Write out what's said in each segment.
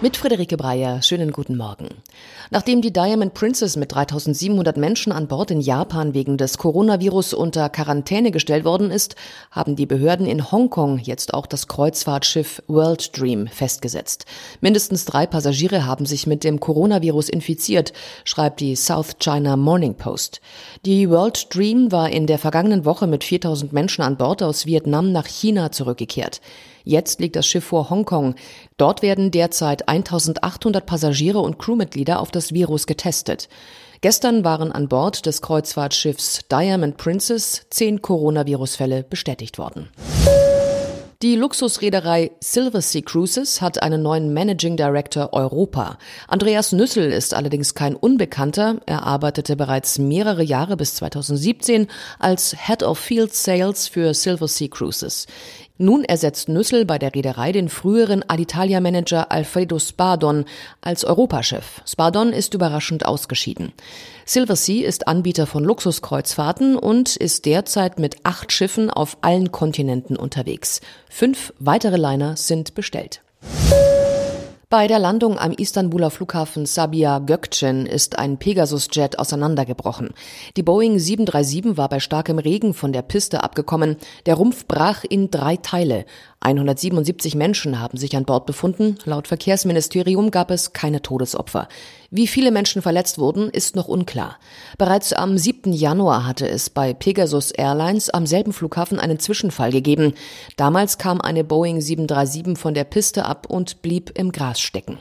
Mit Friederike Breyer, schönen guten Morgen. Nachdem die Diamond Princess mit 3700 Menschen an Bord in Japan wegen des Coronavirus unter Quarantäne gestellt worden ist, haben die Behörden in Hongkong jetzt auch das Kreuzfahrtschiff World Dream festgesetzt. Mindestens drei Passagiere haben sich mit dem Coronavirus infiziert, schreibt die South China Morning Post. Die World Dream war in der vergangenen Woche mit 4000 Menschen an Bord aus Vietnam nach China zurückgekehrt. Jetzt liegt das Schiff vor Hongkong. Dort werden derzeit 1800 Passagiere und Crewmitglieder auf das Virus getestet. Gestern waren an Bord des Kreuzfahrtschiffs Diamond Princess zehn Coronavirus-Fälle bestätigt worden. Die Luxusreederei Silversea Cruises hat einen neuen Managing Director Europa. Andreas Nüssel ist allerdings kein Unbekannter. Er arbeitete bereits mehrere Jahre bis 2017 als Head of Field Sales für Silversea Cruises. Nun ersetzt Nüssel bei der Reederei den früheren Alitalia-Manager Alfredo Spadon als Europachef. Spadon ist überraschend ausgeschieden. Silversea ist Anbieter von Luxuskreuzfahrten und ist derzeit mit acht Schiffen auf allen Kontinenten unterwegs. Fünf weitere Liner sind bestellt. Bei der Landung am Istanbuler Flughafen Sabiha Gökçen ist ein Pegasus-Jet auseinandergebrochen. Die Boeing 737 war bei starkem Regen von der Piste abgekommen. Der Rumpf brach in drei Teile. 177 Menschen haben sich an Bord befunden. Laut Verkehrsministerium gab es keine Todesopfer. Wie viele Menschen verletzt wurden, ist noch unklar. Bereits am 7. Januar hatte es bei Pegasus Airlines am selben Flughafen einen Zwischenfall gegeben. Damals kam eine Boeing 737 von der Piste ab und blieb im Gras stecken.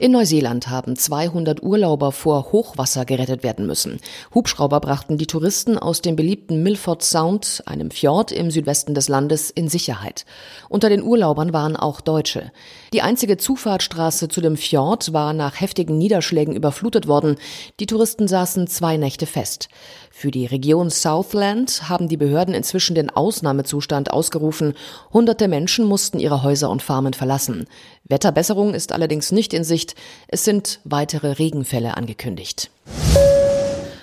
In Neuseeland haben 200 Urlauber vor Hochwasser gerettet werden müssen. Hubschrauber brachten die Touristen aus dem beliebten Milford Sound, einem Fjord im Südwesten des Landes, in Sicherheit. Unter den Urlaubern waren auch Deutsche. Die einzige Zufahrtsstraße zu dem Fjord war nach heftigen Niederschlägen überflutet worden. Die Touristen saßen zwei Nächte fest. Für die Region Southland haben die Behörden inzwischen den Ausnahmezustand ausgerufen. Hunderte Menschen mussten ihre Häuser und Farmen verlassen. Wetterbesserung ist allerdings nicht in Sicht. Es sind weitere Regenfälle angekündigt.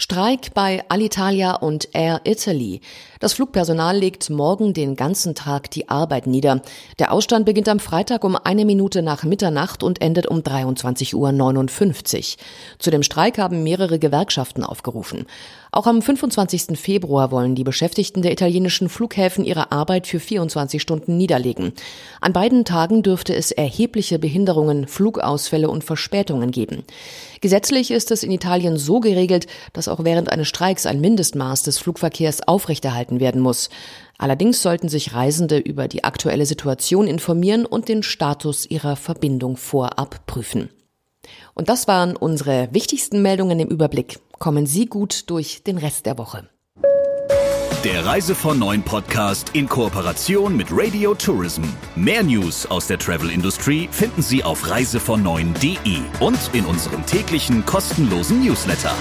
Streik bei Alitalia und Air Italy. Das Flugpersonal legt morgen den ganzen Tag die Arbeit nieder. Der Ausstand beginnt am Freitag um eine Minute nach Mitternacht und endet um 23.59 Uhr. Zu dem Streik haben mehrere Gewerkschaften aufgerufen. Auch am 25. Februar wollen die Beschäftigten der italienischen Flughäfen ihre Arbeit für 24 Stunden niederlegen. An beiden Tagen dürfte es erhebliche Behinderungen, Flugausfälle und Verspätungen geben. Gesetzlich ist es in Italien so geregelt, dass auch während eines Streiks ein Mindestmaß des Flugverkehrs aufrechterhalten werden muss. Allerdings sollten sich Reisende über die aktuelle Situation informieren und den Status ihrer Verbindung vorab prüfen. Und das waren unsere wichtigsten Meldungen im Überblick. Kommen Sie gut durch den Rest der Woche. Der Reise von Neuen Podcast in Kooperation mit Radio Tourism. Mehr News aus der Travel Industry finden Sie auf reisevon und in unserem täglichen kostenlosen Newsletter.